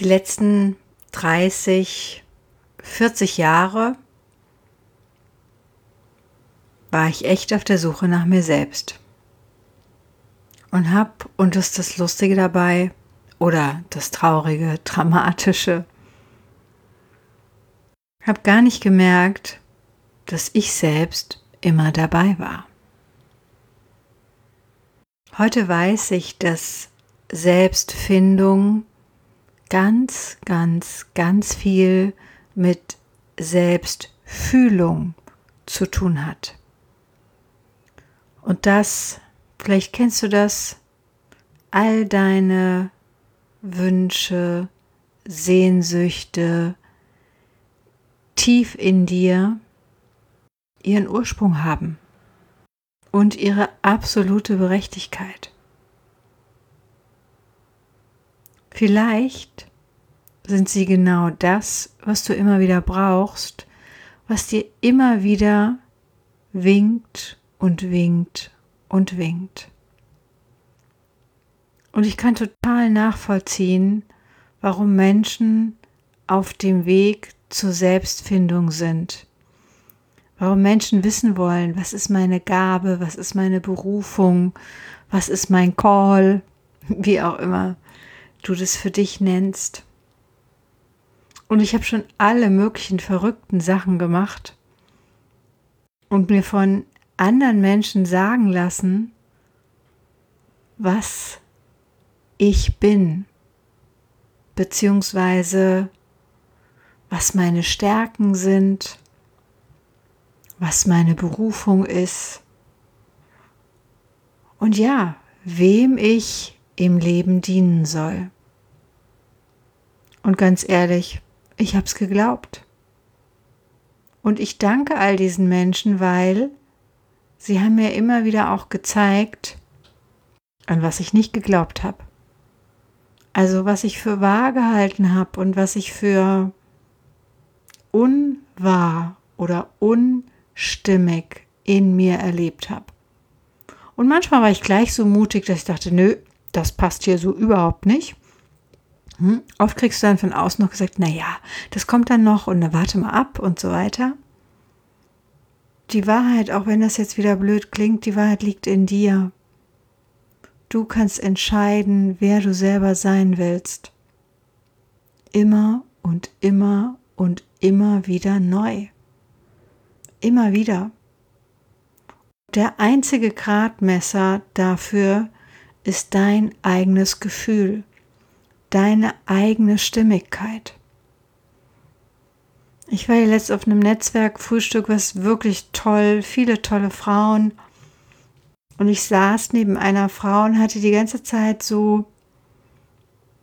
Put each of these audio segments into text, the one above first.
Die letzten 30, 40 Jahre war ich echt auf der Suche nach mir selbst. Und hab, und das ist das Lustige dabei, oder das Traurige, Dramatische, hab gar nicht gemerkt, dass ich selbst immer dabei war. Heute weiß ich, dass Selbstfindung ganz, ganz, ganz viel mit Selbstfühlung zu tun hat. Und das, vielleicht kennst du das, all deine Wünsche, Sehnsüchte tief in dir ihren Ursprung haben und ihre absolute Berechtigkeit. Vielleicht sind sie genau das, was du immer wieder brauchst, was dir immer wieder winkt und winkt und winkt. Und ich kann total nachvollziehen, warum Menschen auf dem Weg zur Selbstfindung sind. Warum Menschen wissen wollen, was ist meine Gabe, was ist meine Berufung, was ist mein Call, wie auch immer du das für dich nennst. Und ich habe schon alle möglichen verrückten Sachen gemacht und mir von anderen Menschen sagen lassen, was ich bin, beziehungsweise was meine Stärken sind, was meine Berufung ist und ja, wem ich im Leben dienen soll. Und ganz ehrlich, ich habe es geglaubt. Und ich danke all diesen Menschen, weil sie haben mir immer wieder auch gezeigt, an was ich nicht geglaubt habe. Also was ich für wahr gehalten habe und was ich für unwahr oder unstimmig in mir erlebt habe. Und manchmal war ich gleich so mutig, dass ich dachte, nö, das passt hier so überhaupt nicht. Hm? Oft kriegst du dann von außen noch gesagt, naja, das kommt dann noch und dann warte mal ab und so weiter die Wahrheit, auch wenn das jetzt wieder blöd klingt, die Wahrheit liegt in dir. Du kannst entscheiden, wer du selber sein willst. Immer und immer und immer wieder neu. Immer wieder. Der einzige Gradmesser dafür ist dein eigenes Gefühl, deine eigene Stimmigkeit. Ich war jetzt auf einem Netzwerkfrühstück, was wirklich toll, viele tolle Frauen. Und ich saß neben einer Frau und hatte die ganze Zeit so,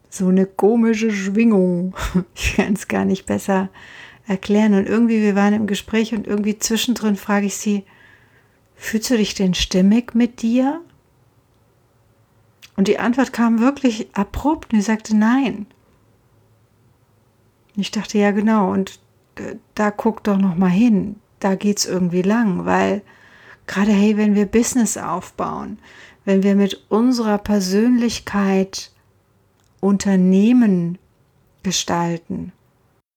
so eine komische Schwingung. Ich kann es gar nicht besser erklären. Und irgendwie, wir waren im Gespräch und irgendwie zwischendrin frage ich sie, fühlst du dich denn stimmig mit dir? Und die Antwort kam wirklich abrupt und sie sagte nein. Ich dachte, ja genau. Und da guck doch noch mal hin, da geht's irgendwie lang, weil gerade hey, wenn wir Business aufbauen, wenn wir mit unserer Persönlichkeit Unternehmen gestalten,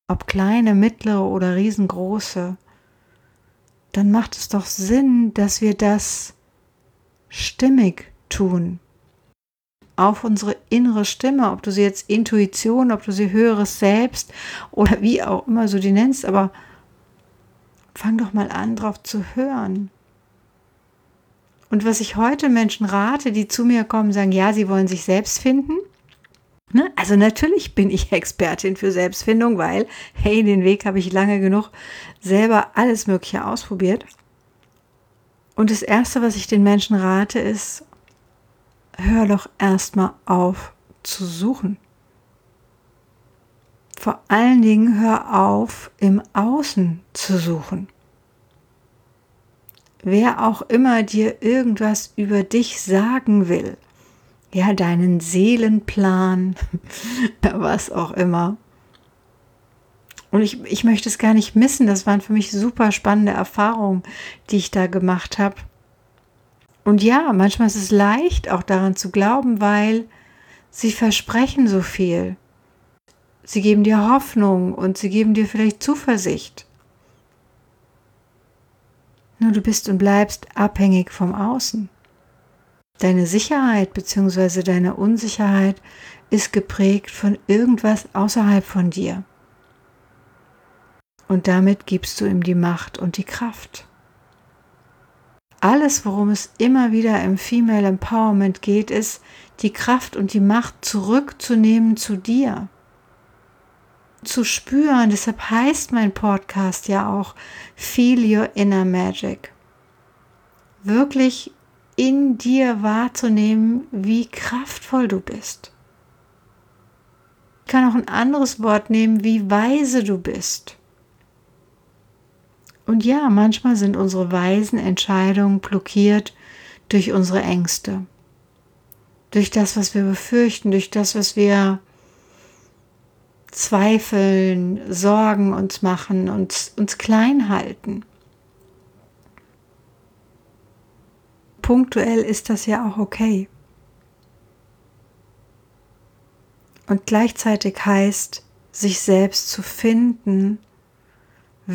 ob kleine, mittlere oder riesengroße, dann macht es doch Sinn, dass wir das stimmig tun auf unsere innere Stimme, ob du sie jetzt Intuition, ob du sie höheres Selbst oder wie auch immer du die nennst, aber fang doch mal an, drauf zu hören. Und was ich heute Menschen rate, die zu mir kommen, sagen, ja, sie wollen sich selbst finden. Ne? Also natürlich bin ich Expertin für Selbstfindung, weil, hey, den Weg habe ich lange genug selber alles Mögliche ausprobiert. Und das Erste, was ich den Menschen rate, ist, hör doch erstmal auf zu suchen. vor allen Dingen hör auf, im Außen zu suchen. Wer auch immer dir irgendwas über dich sagen will, ja, deinen Seelenplan, was auch immer. Und ich, ich möchte es gar nicht missen. Das waren für mich super spannende Erfahrungen, die ich da gemacht habe. Und ja, manchmal ist es leicht, auch daran zu glauben, weil sie versprechen so viel. Sie geben dir Hoffnung und sie geben dir vielleicht Zuversicht. Nur du bist und bleibst abhängig vom Außen. Deine Sicherheit bzw. deine Unsicherheit ist geprägt von irgendwas außerhalb von dir. Und damit gibst du ihm die Macht und die Kraft. Alles, worum es immer wieder im Female Empowerment geht, ist, die Kraft und die Macht zurückzunehmen zu dir. Zu spüren, deshalb heißt mein Podcast ja auch Feel Your Inner Magic. Wirklich in dir wahrzunehmen, wie kraftvoll du bist. Ich kann auch ein anderes Wort nehmen, wie weise du bist. Und ja, manchmal sind unsere weisen Entscheidungen blockiert durch unsere Ängste, durch das, was wir befürchten, durch das, was wir zweifeln, Sorgen uns machen, uns, uns klein halten. punktuell ist das ja auch okay. Und gleichzeitig heißt, sich selbst zu finden,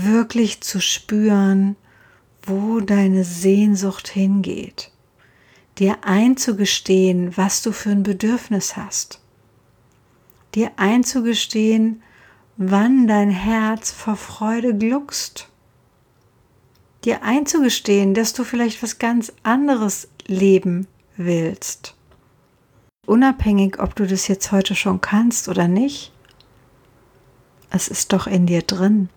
wirklich zu spüren, wo deine Sehnsucht hingeht, dir einzugestehen, was du für ein Bedürfnis hast, dir einzugestehen, wann dein Herz vor Freude gluckst dir einzugestehen, dass du vielleicht was ganz anderes leben willst. Unabhängig, ob du das jetzt heute schon kannst oder nicht, es ist doch in dir drin.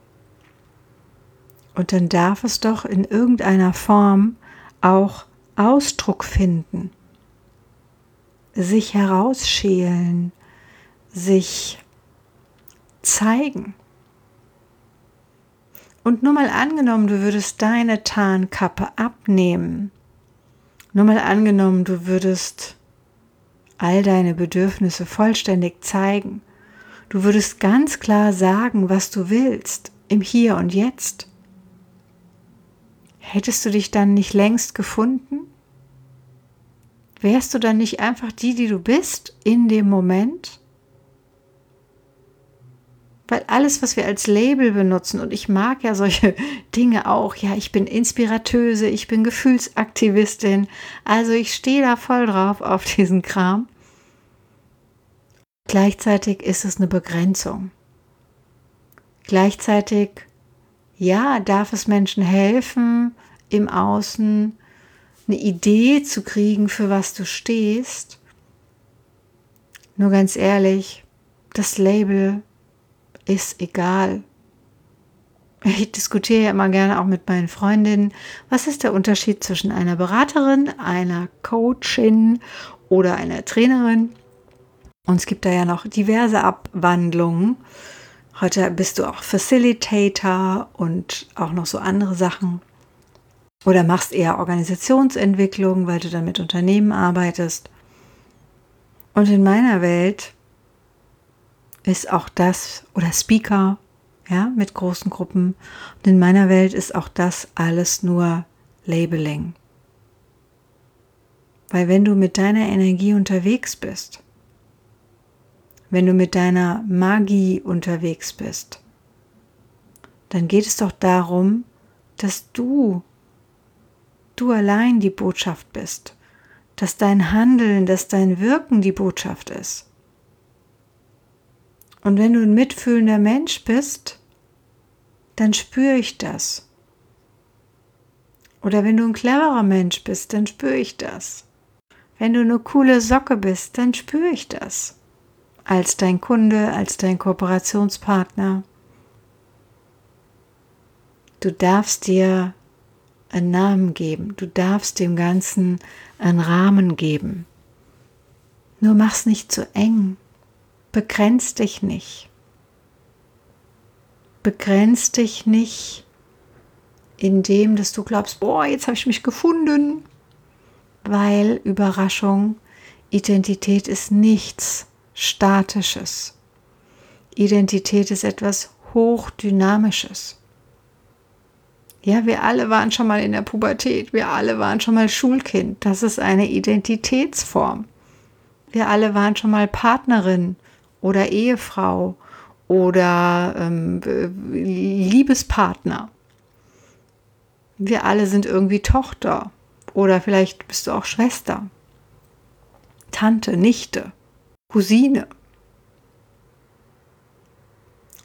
Und dann darf es doch in irgendeiner Form auch Ausdruck finden, sich herausschälen, sich zeigen. Und nur mal angenommen, du würdest deine Tarnkappe abnehmen. Nur mal angenommen, du würdest all deine Bedürfnisse vollständig zeigen. Du würdest ganz klar sagen, was du willst, im Hier und Jetzt. Hättest du dich dann nicht längst gefunden? Wärst du dann nicht einfach die, die du bist, in dem Moment? Weil alles, was wir als Label benutzen, und ich mag ja solche Dinge auch, ja, ich bin Inspiratöse, ich bin Gefühlsaktivistin, also ich stehe da voll drauf auf diesen Kram. Gleichzeitig ist es eine Begrenzung. Gleichzeitig, ja, darf es Menschen helfen, im Außen eine Idee zu kriegen, für was du stehst. Nur ganz ehrlich, das Label ist egal. Ich diskutiere ja immer gerne auch mit meinen Freundinnen, was ist der Unterschied zwischen einer Beraterin, einer Coachin oder einer Trainerin. Und es gibt da ja noch diverse Abwandlungen. Heute bist du auch Facilitator und auch noch so andere Sachen. Oder machst eher Organisationsentwicklung, weil du dann mit Unternehmen arbeitest. Und in meiner Welt ist auch das, oder Speaker, ja, mit großen Gruppen. Und in meiner Welt ist auch das alles nur Labeling. Weil wenn du mit deiner Energie unterwegs bist, wenn du mit deiner Magie unterwegs bist, dann geht es doch darum, dass du, du allein die Botschaft bist, dass dein Handeln, dass dein Wirken die Botschaft ist. Und wenn du ein mitfühlender Mensch bist, dann spüre ich das. Oder wenn du ein cleverer Mensch bist, dann spüre ich das. Wenn du eine coole Socke bist, dann spüre ich das. Als dein Kunde, als dein Kooperationspartner. Du darfst dir einen Namen geben. Du darfst dem Ganzen einen Rahmen geben. Nur mach's nicht zu eng. Begrenz dich nicht. begrenzt dich nicht in dem, dass du glaubst, boah, jetzt habe ich mich gefunden, weil Überraschung, Identität ist nichts Statisches. Identität ist etwas Hochdynamisches. Ja, wir alle waren schon mal in der Pubertät, wir alle waren schon mal Schulkind. Das ist eine Identitätsform. Wir alle waren schon mal Partnerin oder Ehefrau oder ähm, Liebespartner. Wir alle sind irgendwie Tochter oder vielleicht bist du auch Schwester, Tante, Nichte, Cousine.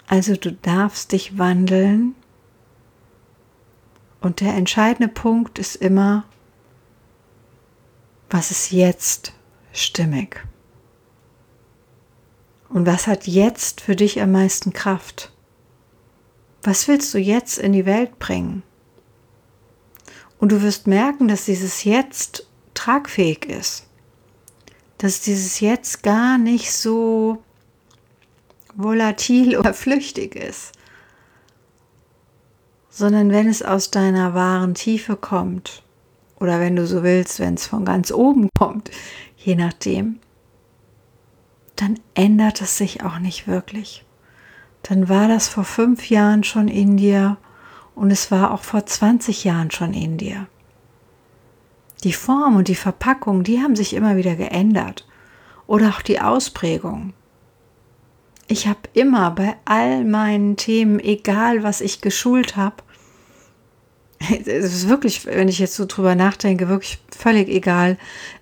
Also du darfst dich wandeln und der entscheidende Punkt ist immer, was ist jetzt stimmig? Und was hat jetzt für dich am meisten Kraft? Was willst du jetzt in die Welt bringen? Und du wirst merken, dass dieses Jetzt tragfähig ist. Dass dieses Jetzt gar nicht so volatil oder flüchtig ist, sondern wenn es aus deiner wahren Tiefe kommt oder wenn du so willst, wenn es von ganz oben kommt, je nachdem, dann ändert es sich auch nicht wirklich. Dann war das vor fünf Jahren schon in dir und es war auch vor 20 Jahren schon in dir. Die Form und die Verpackung, die haben sich immer wieder geändert. Oder auch die Ausprägung. Ich habe immer bei all meinen Themen, egal was ich geschult habe, es ist wirklich, wenn ich jetzt so drüber nachdenke, wirklich völlig egal,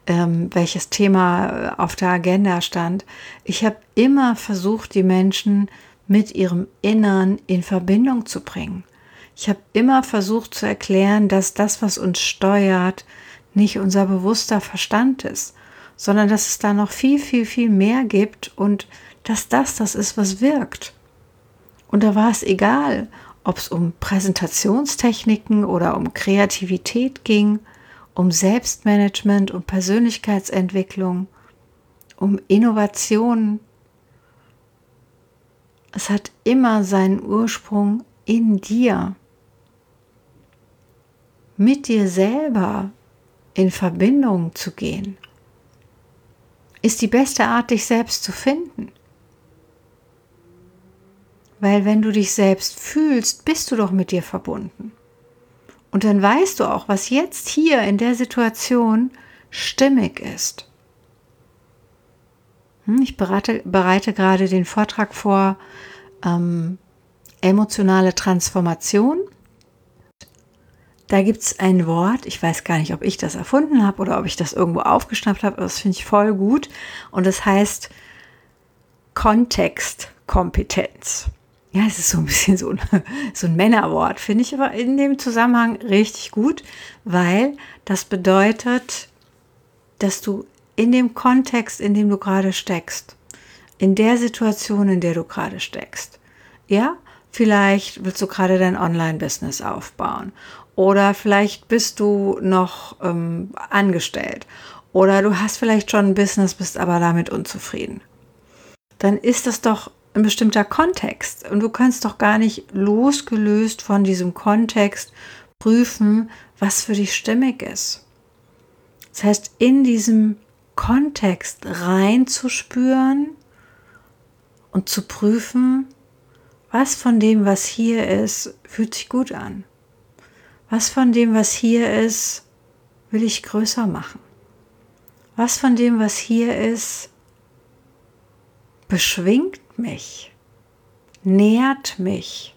ähm, welches Thema äh, auf der Agenda stand. Ich habe immer versucht, die Menschen mit ihrem Innern in Verbindung zu bringen. Ich habe immer versucht zu erklären, dass das, was uns steuert, nicht unser bewusster Verstand ist, sondern dass es da noch viel, viel, viel mehr gibt und dass das das ist, was wirkt. Und da war es egal, ob es um Präsentationstechniken oder um Kreativität ging, um Selbstmanagement, um Persönlichkeitsentwicklung, um Innovation. Es hat immer seinen Ursprung in dir, mit dir selber in Verbindung zu gehen, ist die beste Art, dich selbst zu finden. Weil wenn du dich selbst fühlst, bist du doch mit dir verbunden. Und dann weißt du auch, was jetzt hier in der Situation stimmig ist. Hm, ich bereite, bereite gerade den Vortrag vor ähm, emotionale Transformation. Da gibt es ein Wort, ich weiß gar nicht, ob ich das erfunden habe oder ob ich das irgendwo aufgeschnappt habe, aber das finde ich voll gut. Und das heißt Kontextkompetenz. Ja, es ist so ein bisschen so ein, so ein Männerwort, finde ich aber in dem Zusammenhang richtig gut, weil das bedeutet, dass du in dem Kontext, in dem du gerade steckst, in der Situation, in der du gerade steckst, ja, vielleicht willst du gerade dein Online-Business aufbauen oder vielleicht bist du noch ähm, angestellt oder du hast vielleicht schon ein Business, bist aber damit unzufrieden. Dann ist das doch ein bestimmter Kontext. Und du kannst doch gar nicht losgelöst von diesem Kontext prüfen, was für dich stimmig ist. Das heißt, in diesem Kontext reinzuspüren und zu prüfen, was von dem, was hier ist, fühlt sich gut an. Was von dem, was hier ist, will ich größer machen. Was von dem, was hier ist, beschwingt mich, nährt mich.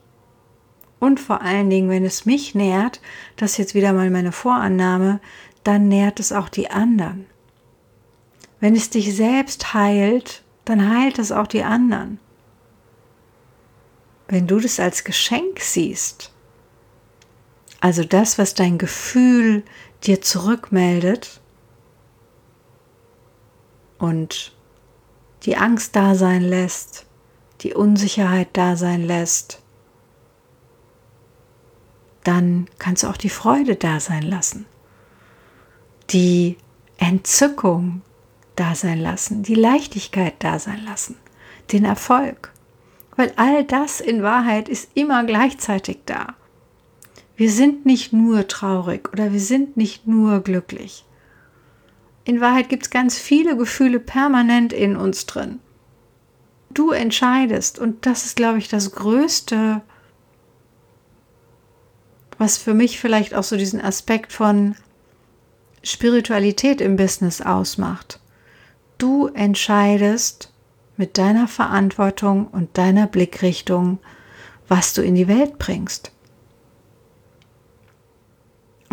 Und vor allen Dingen, wenn es mich nährt, das ist jetzt wieder mal meine Vorannahme, dann nährt es auch die anderen. Wenn es dich selbst heilt, dann heilt es auch die anderen. Wenn du das als Geschenk siehst, also das, was dein Gefühl dir zurückmeldet und die Angst da sein lässt, die Unsicherheit da sein lässt, dann kannst du auch die Freude da sein lassen, die Entzückung da sein lassen, die Leichtigkeit da sein lassen, den Erfolg. Weil all das in Wahrheit ist immer gleichzeitig da. Wir sind nicht nur traurig oder wir sind nicht nur glücklich. In Wahrheit gibt es ganz viele Gefühle permanent in uns drin. Du entscheidest und das ist, glaube ich, das Größte, was für mich vielleicht auch so diesen Aspekt von Spiritualität im Business ausmacht. Du entscheidest mit deiner Verantwortung und deiner Blickrichtung, was du in die Welt bringst.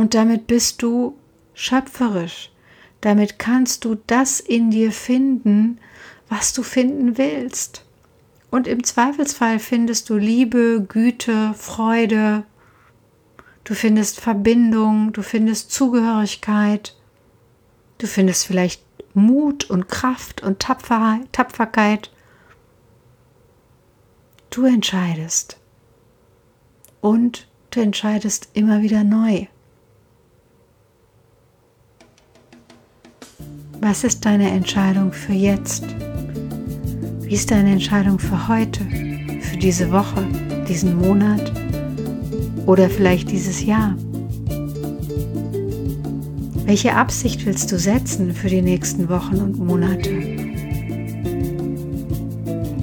Und damit bist du schöpferisch. Damit kannst du das in dir finden, was du finden willst. Und im Zweifelsfall findest du Liebe, Güte, Freude, du findest Verbindung, du findest Zugehörigkeit, du findest vielleicht Mut und Kraft und Tapferkeit. Du entscheidest. Und du entscheidest immer wieder neu. Was ist deine Entscheidung für jetzt? Wie ist deine Entscheidung für heute, für diese Woche, diesen Monat oder vielleicht dieses Jahr? Welche Absicht willst du setzen für die nächsten Wochen und Monate?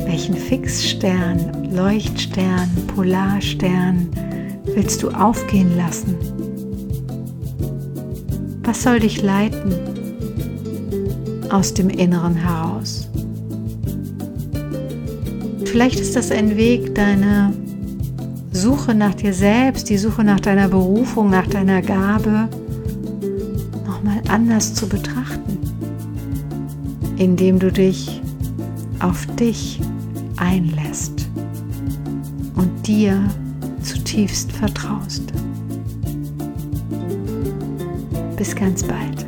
Welchen Fixstern, Leuchtstern, Polarstern willst du aufgehen lassen? Was soll dich leiten aus dem Inneren heraus. Vielleicht ist das ein Weg, deine Suche nach dir selbst, die Suche nach deiner Berufung, nach deiner Gabe nochmal anders zu betrachten, indem du dich auf dich einlässt und dir zutiefst vertraust. Bis ganz bald.